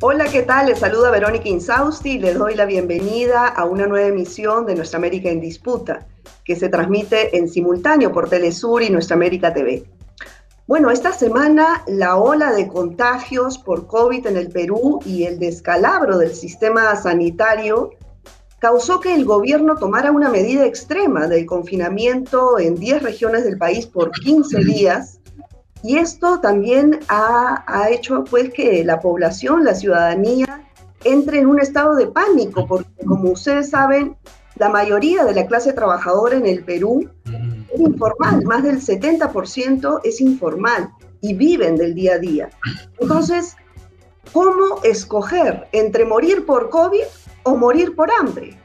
Hola, ¿qué tal? Les saluda Verónica Insausti y les doy la bienvenida a una nueva emisión de Nuestra América en Disputa, que se transmite en simultáneo por Telesur y Nuestra América TV. Bueno, esta semana la ola de contagios por COVID en el Perú y el descalabro del sistema sanitario causó que el gobierno tomara una medida extrema del confinamiento en 10 regiones del país por 15 días. Y esto también ha, ha, hecho pues que la población, la ciudadanía, entre en un estado de pánico, porque como ustedes saben, la mayoría de la clase trabajadora en el Perú es informal, más del 70% es informal y viven del día a día. Entonces, ¿cómo escoger entre morir por COVID o morir por hambre.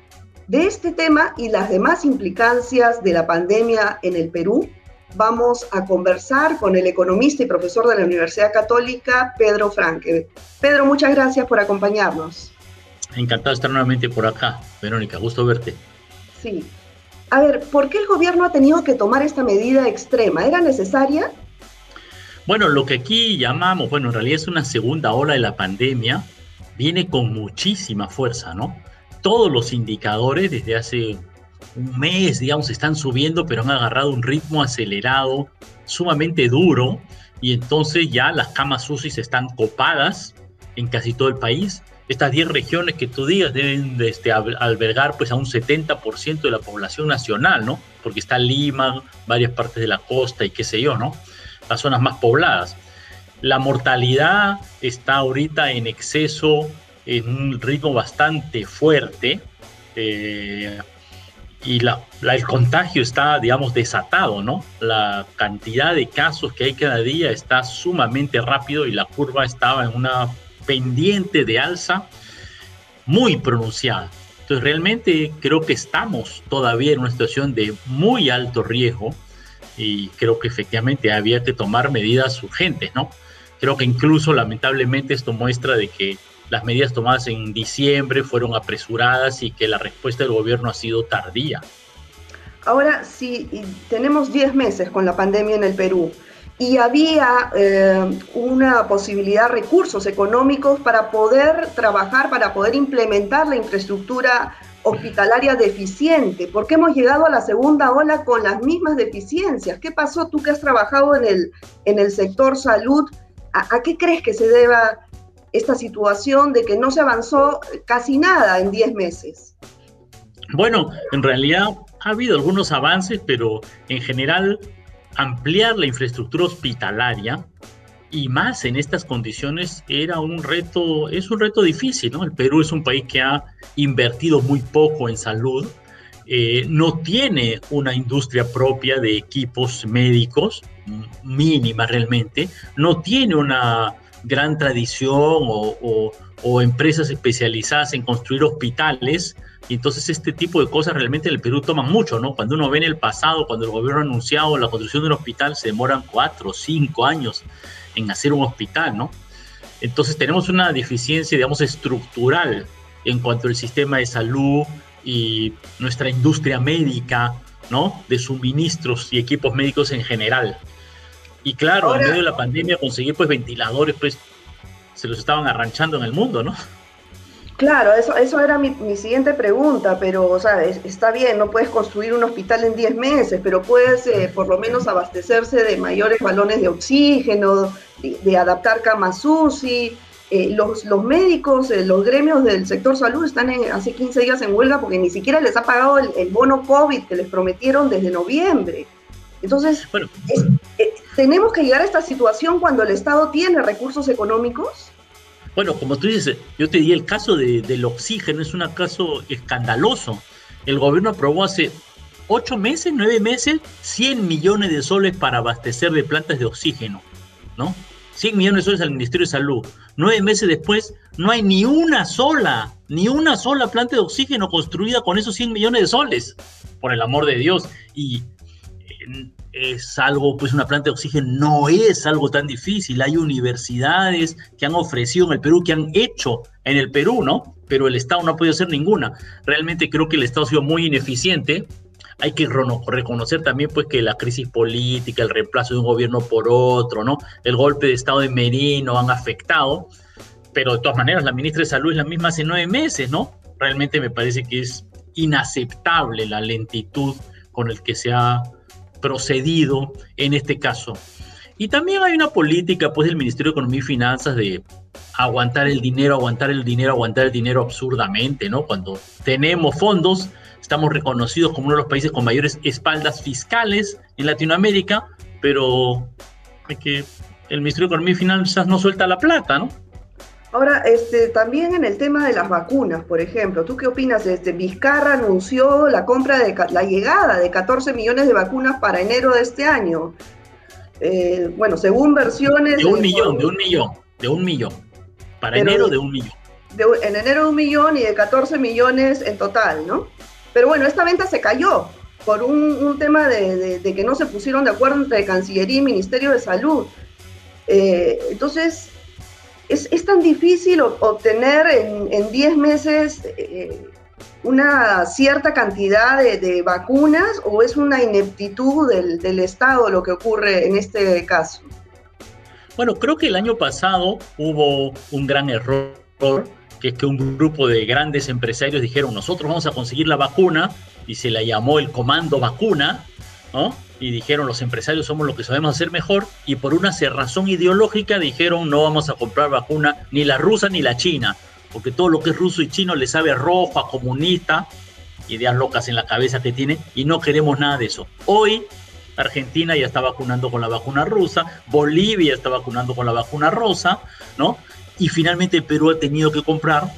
De este tema y las demás implicancias de la pandemia en el Perú, vamos a conversar con el economista y profesor de la Universidad Católica, Pedro Franque. Pedro, muchas gracias por acompañarnos. Encantado de estar nuevamente por acá, Verónica, gusto verte. Sí. A ver, ¿por qué el gobierno ha tenido que tomar esta medida extrema? ¿Era necesaria? Bueno, lo que aquí llamamos, bueno, en realidad es una segunda ola de la pandemia, viene con muchísima fuerza, ¿no? Todos los indicadores desde hace un mes, digamos, están subiendo, pero han agarrado un ritmo acelerado, sumamente duro, y entonces ya las camas UCI están copadas en casi todo el país. Estas 10 regiones que tú digas deben de este, albergar pues a un 70% de la población nacional, ¿no? Porque está Lima, varias partes de la costa y qué sé yo, ¿no? Las zonas más pobladas. La mortalidad está ahorita en exceso, en un ritmo bastante fuerte. Eh, y la, el contagio está, digamos, desatado, ¿no? La cantidad de casos que hay cada día está sumamente rápido y la curva estaba en una pendiente de alza muy pronunciada. Entonces, realmente creo que estamos todavía en una situación de muy alto riesgo y creo que efectivamente había que tomar medidas urgentes, ¿no? Creo que incluso lamentablemente esto muestra de que las medidas tomadas en diciembre fueron apresuradas y que la respuesta del gobierno ha sido tardía. Ahora, si tenemos 10 meses con la pandemia en el Perú y había eh, una posibilidad, recursos económicos para poder trabajar, para poder implementar la infraestructura hospitalaria deficiente. ¿Por qué hemos llegado a la segunda ola con las mismas deficiencias? ¿Qué pasó tú que has trabajado en el, en el sector salud? ¿A, qué crees que se deba esta situación de que no se avanzó casi nada en 10 meses? Bueno, en realidad ha habido algunos avances, pero en general ampliar la infraestructura hospitalaria y más en estas condiciones era un reto, es un reto difícil, ¿no? El Perú es un país que ha invertido muy poco en salud, eh, no tiene una industria propia de equipos médicos, mínima realmente, no tiene una gran tradición o, empresas especializadas en construir hospitales, y entonces este tipo de cosas realmente en el Perú toman mucho, ¿no? Cuando uno ve en el pasado, cuando el gobierno ha anunciado la construcción de un hospital, se demoran cuatro o cinco años en hacer un hospital, ¿no? Entonces tenemos una deficiencia, digamos, estructural en cuanto al sistema de salud y nuestra industria médica, ¿no? De suministros y equipos médicos en general. Y claro, en medio de la pandemia conseguir pues ventiladores, pues se los estaban arranchando en el mundo, ¿no? Claro, eso, eso era mi, siguiente pregunta, pero, o sea, está bien, no puedes construir un hospital en 10 meses, pero puedes eh, por lo menos abastecerse de mayores balones de oxígeno, de, adaptar camas UCI. Eh, los, los, médicos, eh, los gremios del sector salud están hace 15 días en huelga porque ni siquiera les ha pagado el, el bono COVID que les prometieron desde noviembre. Entonces, bueno, ¿tenemos que llegar a esta situación cuando el Estado tiene recursos económicos? Bueno, como tú dices, yo te di el caso del oxígeno, es un caso escandaloso. El gobierno aprobó hace ocho meses, nueve meses, 100 millones de soles para abastecer de plantas de oxígeno, ¿no? 100 millones de soles al Ministerio de Salud. Nueve meses después, no hay ni una sola, ni una sola planta de oxígeno construida con esos 100 millones de soles, por el amor de Dios. Y es algo, pues una planta de oxígeno no es algo tan difícil. Hay universidades que han ofrecido en el Perú, que han hecho en el Perú, ¿no? Pero el Estado no ha podido hacer ninguna. Realmente creo que el Estado ha sido muy ineficiente. Hay que reconocer también pues que la crisis política, el reemplazo de un gobierno por otro, ¿no? El golpe de Estado de Merino han afectado. pero de todas maneras la ministra de Salud es la misma hace nueve meses, ¿no? Realmente me parece que es inaceptable la lentitud con el que se ha procedido en este caso. Y también hay una política pues del Ministerio de Economía y Finanzas de aguantar el dinero, aguantar el dinero, aguantar el dinero absurdamente, ¿no? Cuando tenemos fondos, estamos reconocidos como uno de los países con mayores espaldas fiscales en Latinoamérica, pero que el Ministerio de Economía y Finanzas no suelta la plata, ¿no? Ahora, este, también en el tema de las vacunas, por ejemplo, ¿tú qué opinas? Este, Vizcarra anunció la compra de la llegada de 14 millones de vacunas para enero de este año. Eh, bueno, según versiones... De un millón, de un millón, de un millón. Para enero de un millón. en enero de un millón y de 14 millones en total, ¿no? Pero bueno, esta venta se cayó por un, tema de, que no se pusieron de acuerdo entre Cancillería y Ministerio de Salud. Eh, entonces, es, tan difícil obtener en 10 meses eh, una cierta cantidad de, vacunas o es una ineptitud del, Estado lo que ocurre en este caso? Bueno, creo que el año pasado hubo un gran error, que es que un grupo de grandes empresarios dijeron, nosotros vamos a conseguir la vacuna, y se la llamó el Comando Vacuna, ¿no? Y dijeron los empresarios somos lo que sabemos hacer mejor y por una cerrazón ideológica dijeron no vamos a comprar vacuna ni la rusa ni la china, porque todo lo que es ruso y chino le sabe rojo, a comunista, ideas locas en la cabeza que tiene y no queremos nada de eso. Hoy Argentina ya está vacunando con la vacuna rusa, Bolivia está vacunando con la vacuna rosa, ¿no? Y finalmente Perú ha tenido que comprar,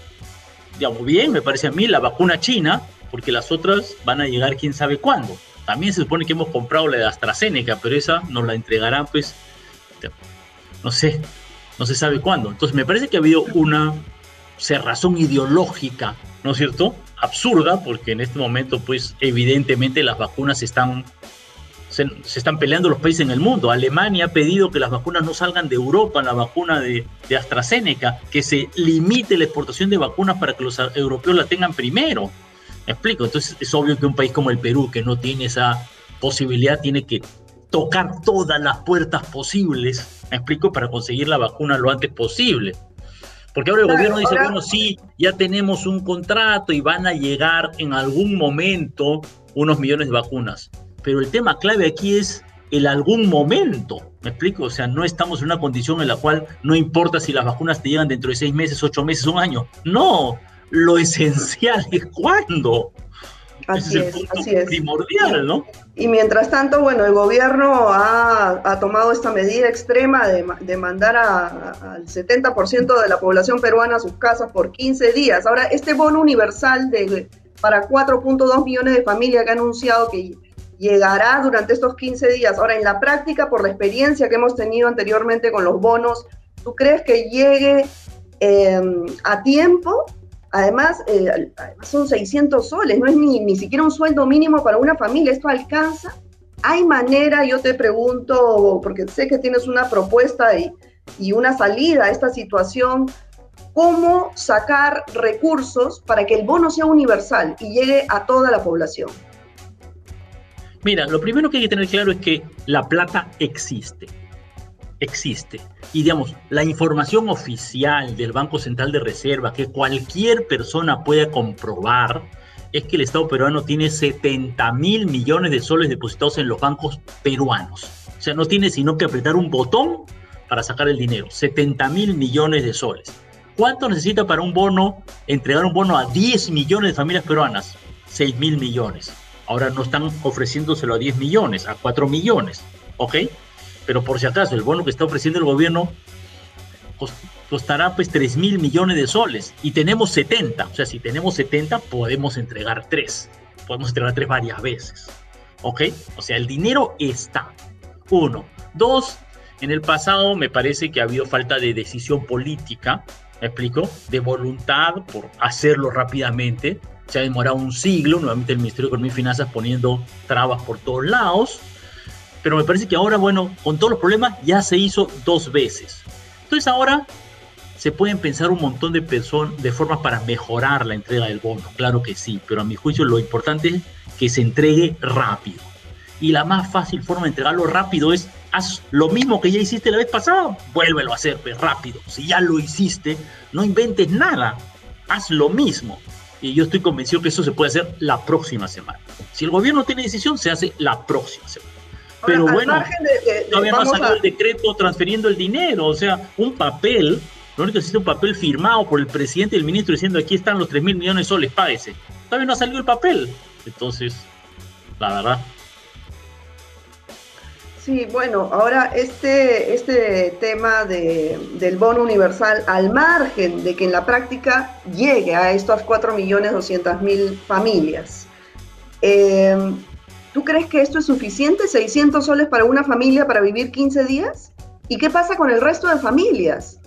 digamos bien, me parece a mí, la vacuna china, porque las otras van a llegar quién sabe cuándo. También se supone que hemos comprado la de AstraZeneca, pero esa nos la entregarán, pues, no sé, no se sabe cuándo. Entonces, me parece que ha habido una cerrazón ideológica, ¿no es cierto? Absurda, porque en este momento, pues, evidentemente las vacunas están, se, están peleando los países en el mundo. Alemania ha pedido que las vacunas no salgan de Europa, la vacuna de, de AstraZeneca, que se limite la exportación de vacunas para que los europeos la tengan primero. ¿Me explico? Entonces es obvio que un país como el Perú, que no tiene esa posibilidad, tiene que tocar todas las puertas posibles, ¿me explico? Para conseguir la vacuna lo antes posible. Porque ahora el gobierno dice, bueno, sí, ya tenemos un contrato y van a llegar en algún momento unos millones de vacunas. Pero el tema clave aquí es el algún momento. ¿Me explico? O sea, no estamos en una condición en la cual no importa si las vacunas te llegan dentro de seis meses, ocho meses, un año. No, lo esencial es cuándo. Así es, así es. primordial, ¿no? Y mientras tanto, bueno, el gobierno ha, tomado esta medida extrema de, mandar al 70% de la población peruana a sus casas por 15 días. Ahora, este bono universal de, para 4.2 millones de familias que ha anunciado que llegará durante estos 15 días. Ahora, en la práctica, por la experiencia que hemos tenido anteriormente con los bonos, ¿tú crees que llegue eh, a tiempo Además, eh, son 600 soles, no es ni, ni siquiera un sueldo mínimo para una familia. ¿Esto alcanza? ¿Hay manera, yo te pregunto, porque sé que tienes una propuesta y, y una salida a esta situación, cómo sacar recursos para que el bono sea universal y llegue a toda la población? Mira, lo primero que hay que tener claro es que la plata existe existe. Y digamos, la información oficial del Banco Central de Reserva que cualquier persona pueda comprobar es que el Estado peruano tiene 70 mil millones de soles depositados en los bancos peruanos. O sea, no tiene sino que apretar un botón para sacar el dinero. 70 mil millones de soles. ¿Cuánto necesita para un bono, entregar un bono a 10 millones de familias peruanas? 6 mil millones. Ahora no están ofreciéndoselo a 10 millones, a 4 millones. ¿Ok? Pero por si acaso el bono que está ofreciendo el gobierno costará pues 3 mil millones de soles y tenemos 70, o sea, si tenemos 70 podemos entregar 3, podemos entregar 3 varias veces, ¿ok? O sea, el dinero está, uno. Dos, en el pasado me parece que ha habido falta de decisión política, ¿me explico? De voluntad por hacerlo rápidamente, se ha demorado un siglo, nuevamente el Ministerio de Economía y Finanzas poniendo trabas por todos lados, pero me parece que ahora, bueno, con todos los problemas ya se hizo dos veces. Entonces ahora se pueden pensar un montón de, de formas para mejorar la entrega del bono, claro que sí, pero a mi juicio lo importante es que se entregue rápido. Y la más fácil forma de entregarlo rápido es haz lo mismo que ya hiciste la vez pasada, vuélvelo a hacer pues, rápido. Si ya lo hiciste, no inventes nada, haz lo mismo. Y yo estoy convencido que eso se puede hacer la próxima semana. Si el gobierno tiene decisión, se hace la próxima semana. Pero bueno, todavía no ha salido el decreto transfiriendo el dinero, o sea, un papel, lo único que existe un papel firmado por el presidente y el ministro diciendo aquí están los 3 mil millones de soles, páguese. Todavía no ha salido el papel. Entonces, la verdad, Sí, bueno, ahora este, este tema de, del bono universal, al margen de que en la práctica llegue a estas 4.200.000 familias, eh, ¿tú crees que esto es suficiente? ¿600 soles para una familia para vivir 15 días? ¿Y qué pasa con el resto de familias?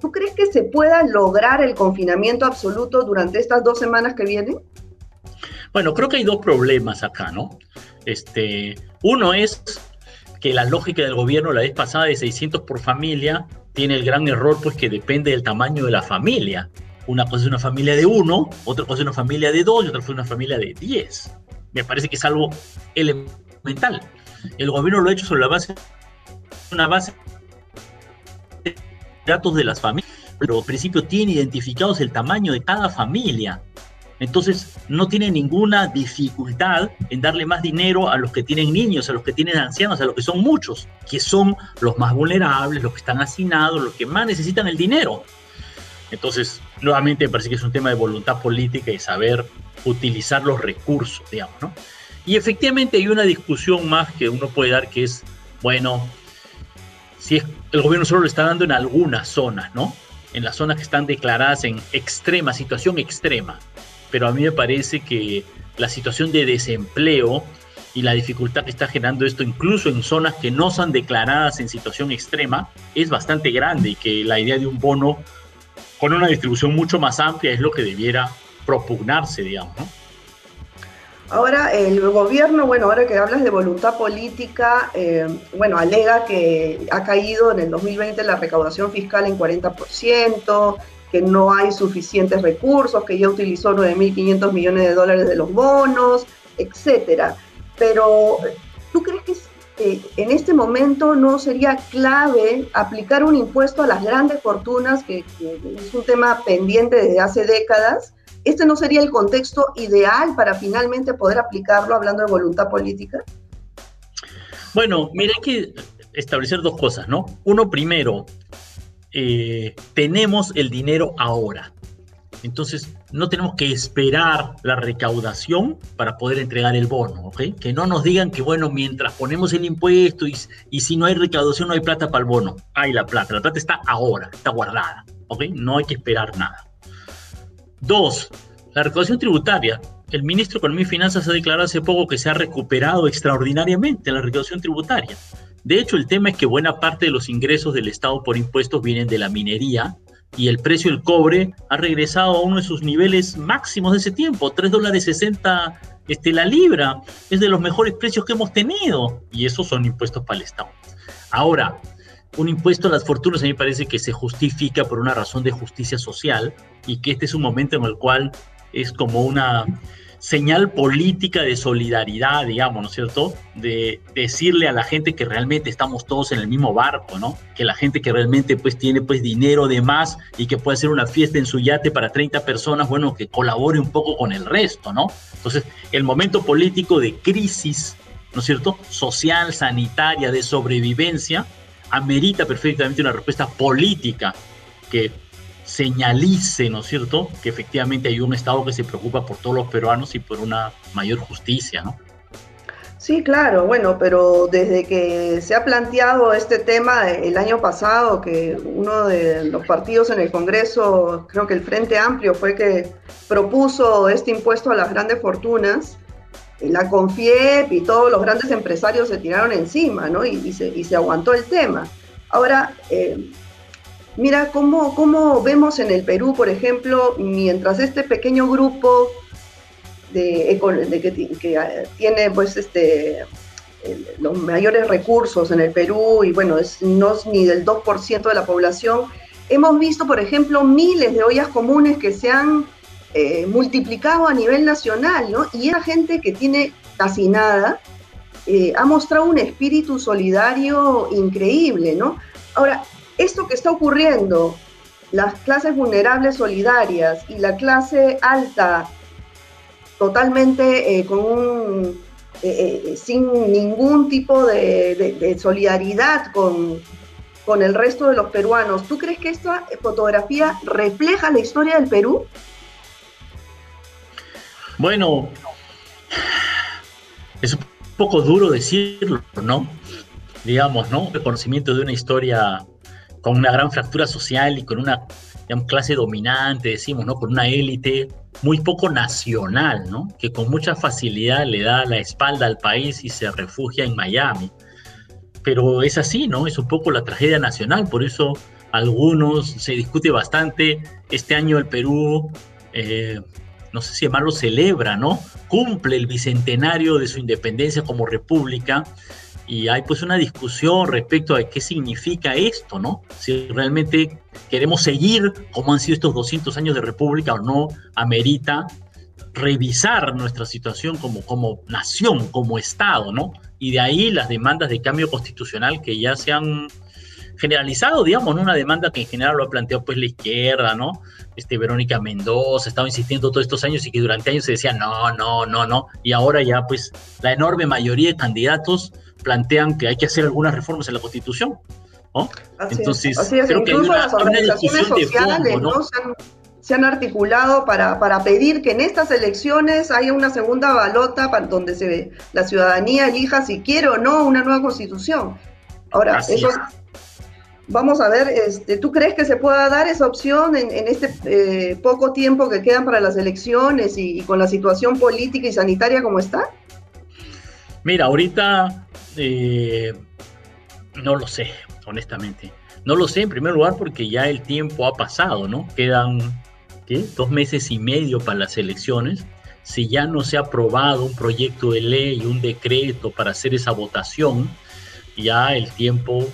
¿Tú crees que se pueda lograr el confinamiento absoluto durante estas dos semanas que vienen? Bueno, creo que hay dos problemas acá, ¿no? Este, uno es que la lógica del gobierno la vez pasada de 600 por familia tiene el gran error pues que depende del tamaño de la familia. Una cosa es una familia de uno, otra cosa es una familia de dos y otra cosa es una familia de diez. Me parece que es algo elemental. El gobierno lo ha hecho sobre la base una base de datos de las familias, pero al principio tiene identificados el tamaño de cada familia entonces, no tiene ninguna dificultad en darle más dinero a los que tienen niños, a los que tienen ancianos, a los que son muchos, que son los más vulnerables, los que están hacinados, los que más necesitan el dinero. Entonces, nuevamente me parece que es un tema de voluntad política y saber utilizar los recursos, digamos, ¿no? Y efectivamente hay una discusión más que uno puede dar que es, bueno, si es, el gobierno solo lo está dando en algunas zonas, ¿no? En las zonas que están declaradas en extrema, situación extrema pero a mí me parece que la situación de desempleo y la dificultad que está generando esto, incluso en zonas que no son declaradas en situación extrema, es bastante grande y que la idea de un bono con una distribución mucho más amplia es lo que debiera propugnarse, digamos. Ahora, el gobierno, bueno, ahora que hablas de voluntad política, eh, bueno, alega que ha caído en el 2020 la recaudación fiscal en 40%, que no hay suficientes recursos, que ya utilizó 9.500 millones de dólares de los bonos, etcétera. Pero, ¿tú crees que en este momento no sería clave aplicar un impuesto a las grandes fortunas, que, es un tema pendiente desde hace décadas? ¿Este no sería el contexto ideal para finalmente poder aplicarlo hablando de voluntad política? Bueno, mira, hay que establecer dos cosas, ¿no? Uno, primero, eh, tenemos el dinero ahora. Entonces, no tenemos que esperar la recaudación para poder entregar el bono, ¿ok? Que no nos digan que, bueno, mientras ponemos el impuesto y, y si no hay recaudación no hay plata para el bono. Hay la plata, la plata está ahora, está guardada, ¿ok? No hay que esperar nada. Dos, la recaudación tributaria. El ministro de Economía y Finanzas ha declarado hace poco que se ha recuperado extraordinariamente la recaudación tributaria. De hecho, el tema es que buena parte de los ingresos del Estado por impuestos vienen de la minería y el precio del cobre ha regresado a uno de sus niveles máximos de ese tiempo, 3 dólares 60 este, la libra, es de los mejores precios que hemos tenido y esos son impuestos para el Estado. Ahora, un impuesto a las fortunas a mí me parece que se justifica por una razón de justicia social y que este es un momento en el cual es como una señal política de solidaridad, digamos, ¿no es cierto? De decirle a la gente que realmente estamos todos en el mismo barco, ¿no? Que la gente que realmente pues tiene pues dinero de más y que puede hacer una fiesta en su yate para 30 personas, bueno, que colabore un poco con el resto, ¿no? Entonces, el momento político de crisis, ¿no es cierto? Social, sanitaria, de sobrevivencia, amerita perfectamente una respuesta política que señalice, ¿no es cierto?, que efectivamente hay un Estado que se preocupa por todos los peruanos y por una mayor justicia, ¿no? Sí, claro, bueno, pero desde que se ha planteado este tema el año pasado, que uno de los partidos en el Congreso, creo que el Frente Amplio fue que propuso este impuesto a las grandes fortunas, la CONFIEP y todos los grandes empresarios se tiraron encima, ¿no? Y, se, aguantó el tema. Ahora, eh, Mira cómo, cómo vemos en el Perú, por ejemplo, mientras este pequeño grupo de, que, ah, tiene pues este los mayores recursos en el Perú y bueno, es, no es ni del 2% de la población, hemos visto, por ejemplo, miles de ollas comunes que se han eh, multiplicado a nivel nacional, ¿no? Y era gente que tiene casi nada, eh, ha mostrado un espíritu solidario increíble, ¿no? Ahora, esto que está ocurriendo, las clases vulnerables solidarias y la clase alta totalmente eh, con eh, sin ningún tipo de, solidaridad con, con el resto de los peruanos, ¿tú crees que esta fotografía refleja la historia del Perú? Bueno, es un poco duro decirlo, ¿no? Digamos, ¿no? El conocimiento de una historia con una gran fractura social y con una clase dominante, decimos, ¿no? Con una élite muy poco nacional, ¿no? Que con mucha facilidad le da la espalda al país y se refugia en Miami. Pero es así, ¿no? Es un poco la tragedia nacional, por eso algunos se discute bastante. Este año el Perú eh, no sé si llamarlo celebra, ¿no? Cumple el bicentenario de su independencia como república y hay pues una discusión respecto a qué significa esto, ¿no? Si realmente queremos seguir como han sido estos 200 años de república o no, amerita revisar nuestra situación como, como nación, como Estado, ¿no? Y de ahí las demandas de cambio constitucional que ya se han generalizado, digamos, ¿no? una demanda que en general lo ha planteado pues la izquierda, ¿no? Este, Verónica Mendoza, estaba insistiendo todos estos años y que durante años se decía no, no, no, no, y ahora ya pues la enorme mayoría de candidatos plantean que hay que hacer algunas reformas en la Constitución, ¿no? Entonces, creo que hay una, las organizaciones sociales, ¿no? Se han, articulado para, para, pedir que en estas elecciones haya una segunda balota para donde se la ciudadanía elija si quiere o no una nueva constitución. Ahora, eso, Vamos a ver, este, ¿tú crees que se pueda dar esa opción en, este eh, poco tiempo que quedan para las elecciones y, con la situación política y sanitaria como está? Mira, ahorita eh, no lo sé, honestamente. No lo sé en primer lugar porque ya el tiempo ha pasado, ¿no? Quedan ¿qué? dos meses y medio para las elecciones. Si ya no se ha aprobado un proyecto de ley, un decreto para hacer esa votación, ya el tiempo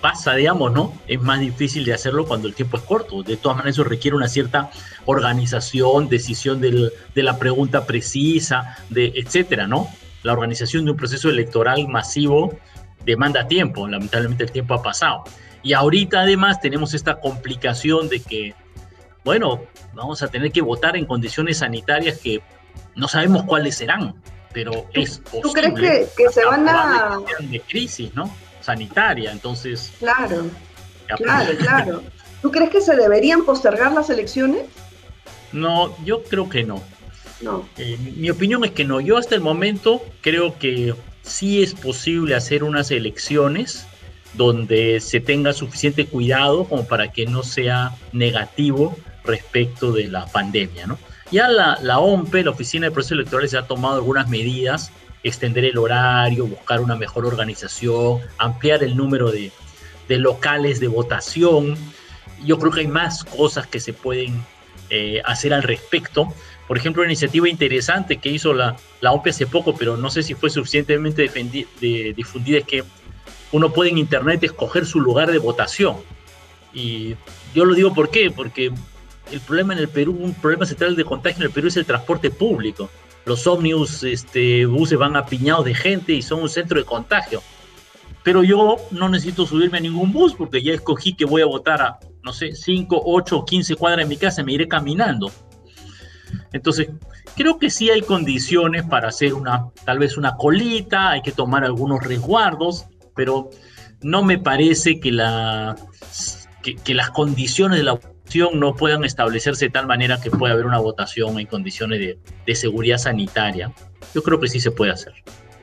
pasa, digamos, ¿no? Es más difícil de hacerlo cuando el tiempo es corto. De todas maneras, eso requiere una cierta organización, decisión de la pregunta precisa, de etcétera, ¿no? La organización de un proceso electoral masivo demanda tiempo, lamentablemente el tiempo ha pasado. Y ahorita además tenemos esta complicación de que, bueno, vamos a tener que votar en condiciones sanitarias que no sabemos cuáles serán, pero es posible. ¿Tú crees que, que se van a... De crisis, ¿no? Sanitaria, entonces... Claro, claro, claro. ¿Tú crees que se deberían postergar las elecciones? No, yo creo que no. No. Eh, mi opinión es que no. Yo hasta el momento creo que sí es posible hacer unas elecciones donde se tenga suficiente cuidado como para que no sea negativo respecto de la pandemia, ¿no? Ya la, la OMPE, la Oficina de Procesos Electorales, ha tomado algunas medidas extender el horario, buscar una mejor organización, ampliar el número de, locales de votación. Yo creo que hay más cosas que se pueden eh, hacer al respecto. Por ejemplo, una iniciativa interesante que hizo la, la hace poco, pero no sé si fue suficientemente difundida, es que uno puede en Internet escoger su lugar de votación. Y yo lo digo por qué, porque el problema en el Perú, un problema central de contagio en el Perú es el transporte público los ómnibus, este, buses van apiñados de gente y son un centro de contagio. Pero yo no necesito subirme a ningún bus porque ya escogí que voy a votar a, no sé, 5, 8 o 15 cuadras de mi casa, me iré caminando. Entonces, creo que sí hay condiciones para hacer una, tal vez una colita, hay que tomar algunos resguardos, pero no me parece que, la, que, que las condiciones de la no puedan establecerse de tal manera que pueda haber una votación en condiciones de, seguridad sanitaria. Yo creo que sí se puede hacer.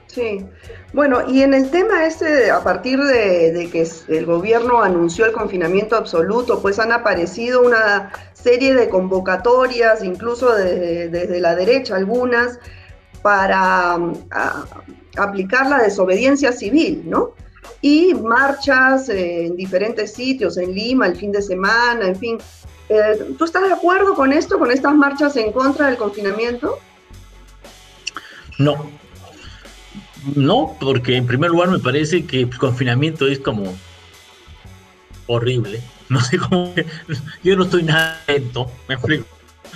Sí, bueno, y en el tema este, a partir de, que el gobierno anunció el confinamiento absoluto, pues han aparecido una serie de convocatorias, incluso desde, la derecha algunas, para aplicar la desobediencia civil, ¿no? Y marchas en diferentes sitios, en Lima el fin de semana, en fin. Eh, ¿Tú estás de acuerdo con esto, con estas marchas en contra del confinamiento? No. No, porque en primer lugar me parece que el confinamiento es como horrible. No sé cómo. Yo no estoy nada lento, me explico.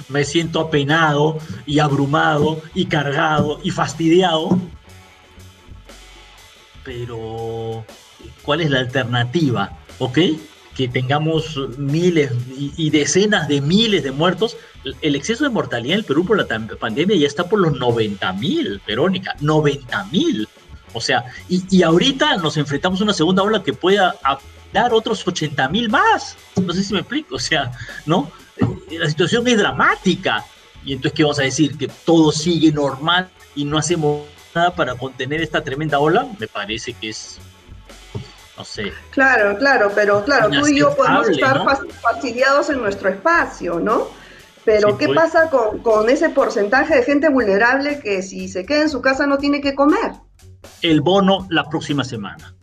Me siento apenado y abrumado y cargado y fastidiado pero ¿cuál es la alternativa? ¿Ok? Que tengamos miles y, decenas de miles de muertos. El exceso de mortalidad en el Perú por la pandemia ya está por los 90 mil, Verónica, 90 mil. O sea, y, ahorita nos enfrentamos a una segunda ola que pueda dar otros 80 mil más. No sé si me explico. O sea, ¿no? La situación es dramática. Y entonces, ¿qué vamos a decir? Que todo sigue normal y no hacemos nada para contener esta tremenda ola. Me parece que es no sé. Claro, claro, pero claro, tú y yo podemos estar fastidiados en nuestro espacio, ¿no? Pero ¿qué pues. pasa con, con, ese porcentaje de gente vulnerable que si se queda en su casa no tiene que comer? El bono la próxima semana.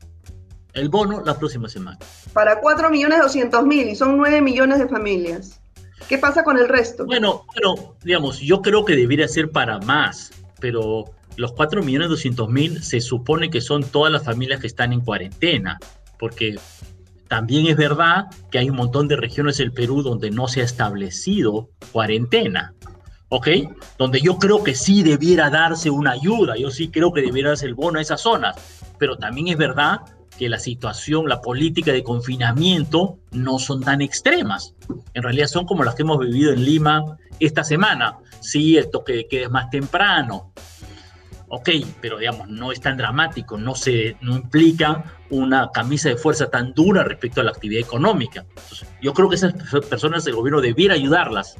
El bono la próxima semana. Para 4 millones 200 mil y son 9 millones de familias. ¿Qué pasa con el resto? Bueno, bueno, digamos, yo creo que debería ser para más, pero los 4 millones 200 mil se supone que son todas las familias que están en cuarentena, porque también es verdad que hay un montón de regiones del Perú donde no se ha establecido cuarentena, ¿ok? Donde yo creo que sí debiera darse una ayuda, yo sí creo que debiera darse el bono a esas zonas, pero también es verdad que la situación, la política de confinamiento no son tan extremas. En realidad son como las que hemos vivido en Lima esta semana. Sí, el toque de es más temprano, ok, pero digamos, no es tan dramático, no, se, no implica una camisa de fuerza tan dura respecto a la actividad económica. yo creo que esas personas el gobierno debiera ayudarlas,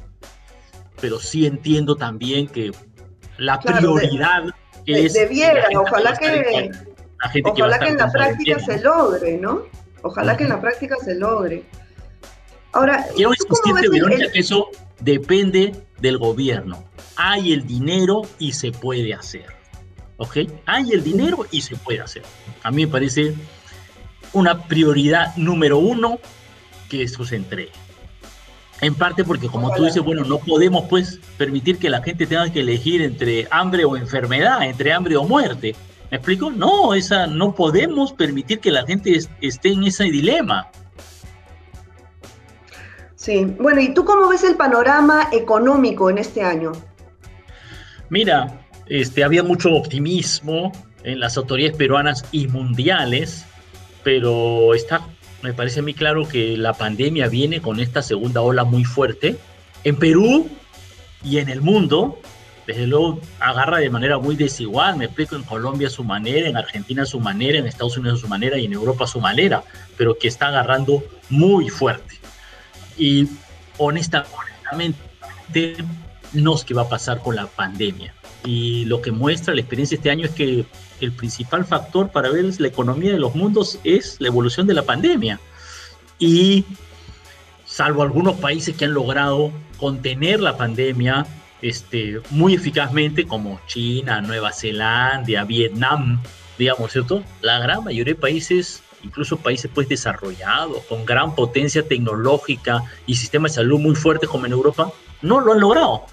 pero sí entiendo también que la prioridad es... Debiera, ojalá que, ojalá que, en la práctica se logre, ¿no? Ojalá que en la práctica se logre. Ahora, quiero insistirte, Verónica, que eso depende del gobierno. Hay el dinero y se puede hacer. ¿Ok? Hay el dinero y se puede hacer. A mí me parece una prioridad número uno que eso se entregue. En parte porque, como tú dices, bueno, no podemos pues permitir que la gente tenga que elegir entre hambre o enfermedad, entre hambre o muerte. ¿Me explico? No, esa, no podemos permitir que la gente esté en ese dilema. Sí, bueno, ¿y tú cómo ves el panorama económico en este año? Mira, este, había mucho optimismo en las autoridades peruanas y mundiales, pero está, me parece a mí claro que la pandemia viene con esta segunda ola muy fuerte. En Perú y en el mundo, desde luego agarra de manera muy desigual, me explico, en Colombia su manera, en Argentina su manera, en Estados Unidos su manera y en Europa su manera, pero que está agarrando muy fuerte. Y honestamente, no sé qué va a pasar con la pandemia. Y lo que muestra la experiencia este año es que el principal factor para ver la economía de los mundos es la evolución de la pandemia. Y salvo algunos países que han logrado contener la pandemia este, muy eficazmente, como China, Nueva Zelanda, Vietnam, digamos, ¿cierto? La gran mayoría de países, incluso países pues desarrollados, con gran potencia tecnológica y sistemas de salud muy fuertes como en Europa, no lo han logrado.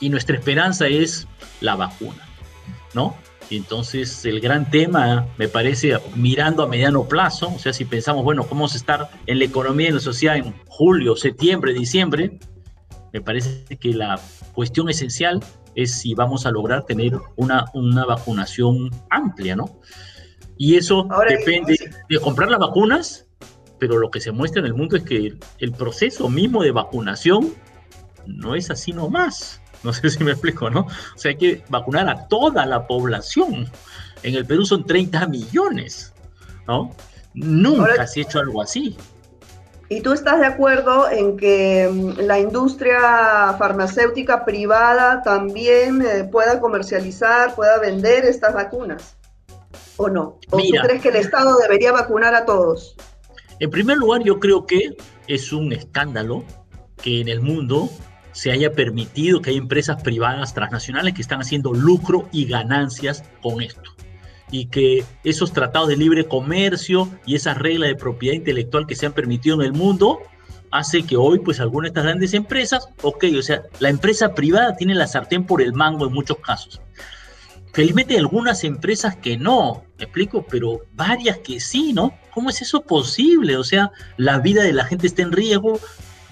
Y nuestra esperanza es la vacuna, ¿no? Entonces el gran tema, me parece, mirando a mediano plazo, o sea, si pensamos, bueno, cómo vamos a estar en la economía y en la sociedad en julio, septiembre, diciembre, me parece que la cuestión esencial es si vamos a lograr tener una, una vacunación amplia, ¿no? Y eso depende de comprar las vacunas, pero lo que se muestra en el mundo es que el proceso mismo de vacunación no es así nomás. No sé si me explico, ¿no? O sea, hay que vacunar a toda la población. En el Perú son 30 millones, ¿no? Nunca se ha hecho algo así. ¿Y tú estás de acuerdo en que mm, la industria farmacéutica privada también eh, pueda comercializar, pueda vender estas vacunas? ¿O no? ¿O tú crees que el Estado debería vacunar a todos? En primer lugar, yo creo que es un escándalo que en el mundo se haya permitido que hay empresas privadas transnacionales que están haciendo lucro y ganancias con esto. Y que esos tratados de libre comercio y esas reglas de propiedad intelectual que se han permitido en el mundo hace que hoy pues algunas de estas grandes empresas, ok, o sea, la empresa privada tiene la sartén por el mango en muchos casos. Felizmente hay algunas empresas que no, me explico, pero varias que sí, ¿no? ¿Cómo es eso posible? O sea, la vida de la gente está en riesgo,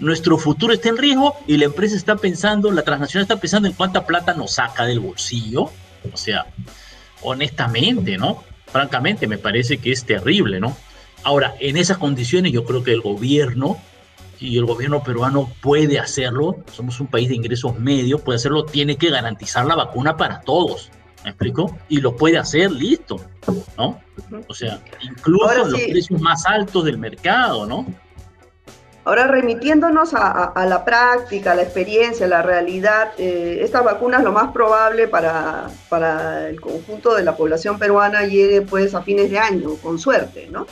nuestro futuro está en riesgo y la empresa está pensando, la transnacional está pensando en cuánta plata nos saca del bolsillo. O sea, honestamente, ¿no? francamente me parece que es terrible, ¿no? Ahora, en esas condiciones yo creo que el gobierno y el gobierno peruano puede hacerlo, somos un país de ingresos medios, puede hacerlo, tiene que garantizar la vacuna para todos, ¿me explico? Y lo puede hacer, listo, ¿no? O sea, incluso los precios más altos del mercado, ¿no? Ahora, remitiéndonos a, la práctica, a la experiencia, a la realidad, eh, estas vacunas lo más probable para, para el conjunto de la población peruana llegue pues a fines de año, con suerte, ¿no?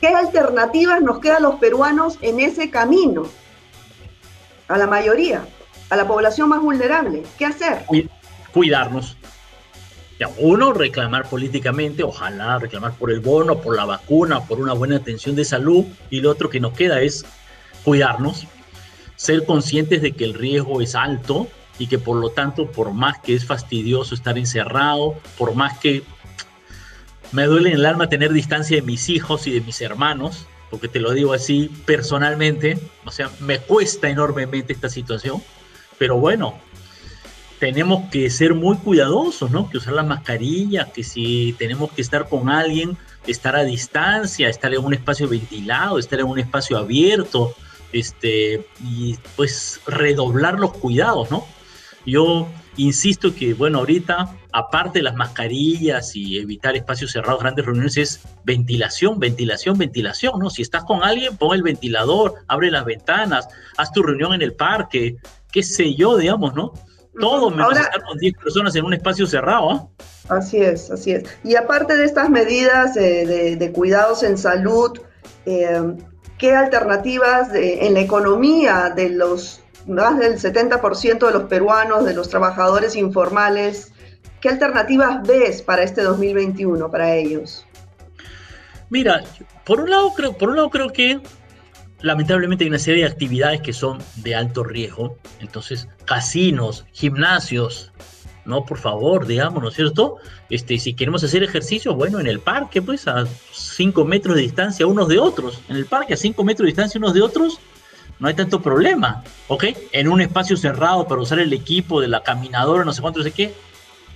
¿Qué alternativas nos quedan los peruanos en ese camino? A la mayoría, a la población más vulnerable. ¿Qué hacer? Cuidarnos. Uno, reclamar políticamente, ojalá reclamar por el bono, por la vacuna, por una buena atención de salud. Y lo otro que nos queda es cuidarnos, ser conscientes de que el riesgo es alto y que por lo tanto, por más que es fastidioso estar encerrado, por más que me duele en el alma tener distancia de mis hijos y de mis hermanos, porque te lo digo así personalmente, o sea, me cuesta enormemente esta situación, pero bueno, tenemos que ser muy cuidadosos, ¿no? Que usar la mascarilla, que si tenemos que estar con alguien, estar a distancia, estar en un espacio ventilado, estar en un espacio abierto, este, y pues redoblar los cuidados, ¿no? Yo insisto que, bueno, ahorita, aparte de las mascarillas y evitar espacios cerrados, grandes reuniones, es ventilación, ventilación, ventilación, ¿no? Si estás con alguien, pon el ventilador, abre las ventanas, haz tu reunión en el parque, qué sé yo, digamos, ¿no? Todo menos estar con 10 personas en un espacio cerrado, ¿ah? Así es, así es. Y aparte de estas medidas de, cuidados en salud, eh, ¿qué alternativas en la economía de los más del 70% de los peruanos, de los trabajadores informales, ¿qué alternativas ves para este 2021 para ellos? Mira, por un lado creo, por un lado creo que lamentablemente hay una serie de actividades que son de alto riesgo. Entonces, casinos, gimnasios, no, por favor, digamos, ¿no es cierto? Este, si queremos hacer ejercicio, bueno, en el parque, pues a 5 metros de distancia unos de otros. En el parque a 5 metros de distancia unos de otros, no hay tanto problema, ¿ok? En un espacio cerrado para usar el equipo de la caminadora, no sé cuánto, no sé qué,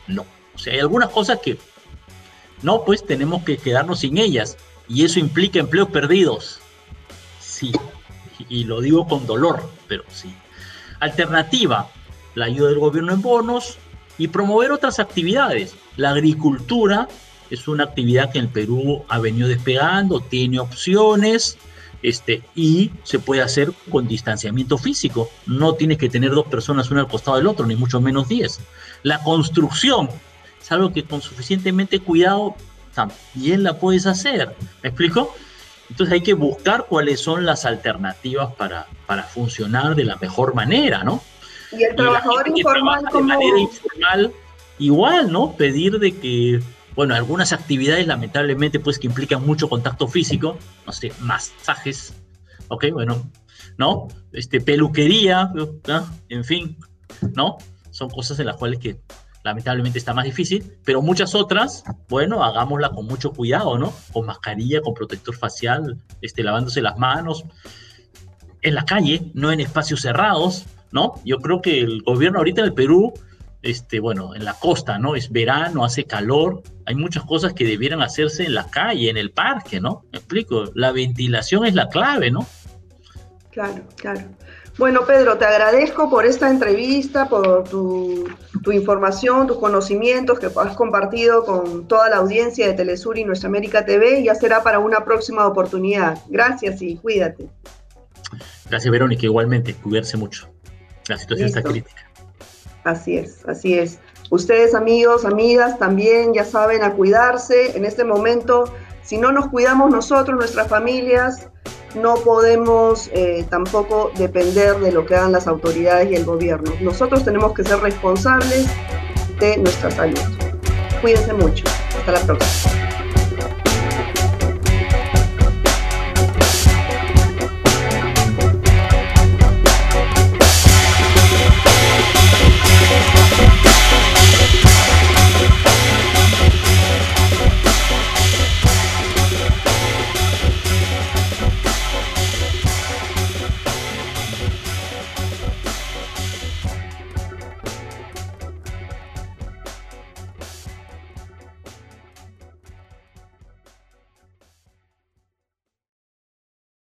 no. O sea, hay algunas cosas que no, pues tenemos que quedarnos sin ellas y eso implica empleos perdidos. Sí, y lo digo con dolor, pero sí. Alternativa, la ayuda del gobierno en bonos y promover otras actividades. La agricultura es una actividad que en el Perú ha venido despegando, tiene opciones, este, y se puede hacer con distanciamiento físico. No tienes que tener dos personas una al costado del otro, ni mucho menos diez. La construcción es algo que con suficientemente cuidado también la puedes hacer. ¿Me explico? Entonces hay que buscar cuáles son las alternativas para, para funcionar de la mejor manera, ¿no? Y el trabajador informal, De manera informal, igual, ¿no? Pedir de que bueno, algunas actividades lamentablemente pues que implican mucho contacto físico, no sé, masajes, ok, bueno, ¿no? Este, peluquería, en fin, ¿no? Son cosas en las cuales que lamentablemente está más difícil, pero muchas otras, bueno, hagámosla con mucho cuidado, ¿no? Con mascarilla, con protector facial, este, lavándose las manos, en la calle, no en espacios cerrados, ¿no? Yo creo que el gobierno ahorita en el Perú este, bueno, en la costa, ¿no? Es verano, hace calor, hay muchas cosas que debieran hacerse en la calle, en el parque, ¿no? Me explico, la ventilación es la clave, ¿no? Claro, claro. Bueno, Pedro, te agradezco por esta entrevista, por tu, tu, información, tus conocimientos que has compartido con toda la audiencia de Telesur y Nuestra América TV. Ya será para una próxima oportunidad. Gracias y cuídate. Gracias, Verónica. Igualmente, cuidarse mucho. La situación está crítica. Así es, así es. Ustedes amigos, amigas, también ya saben a cuidarse. En este momento, si no nos cuidamos nosotros, nuestras familias, no podemos eh, tampoco depender de lo que hagan las autoridades y el gobierno. Nosotros tenemos que ser responsables de nuestra salud. Cuídense mucho. Hasta la próxima.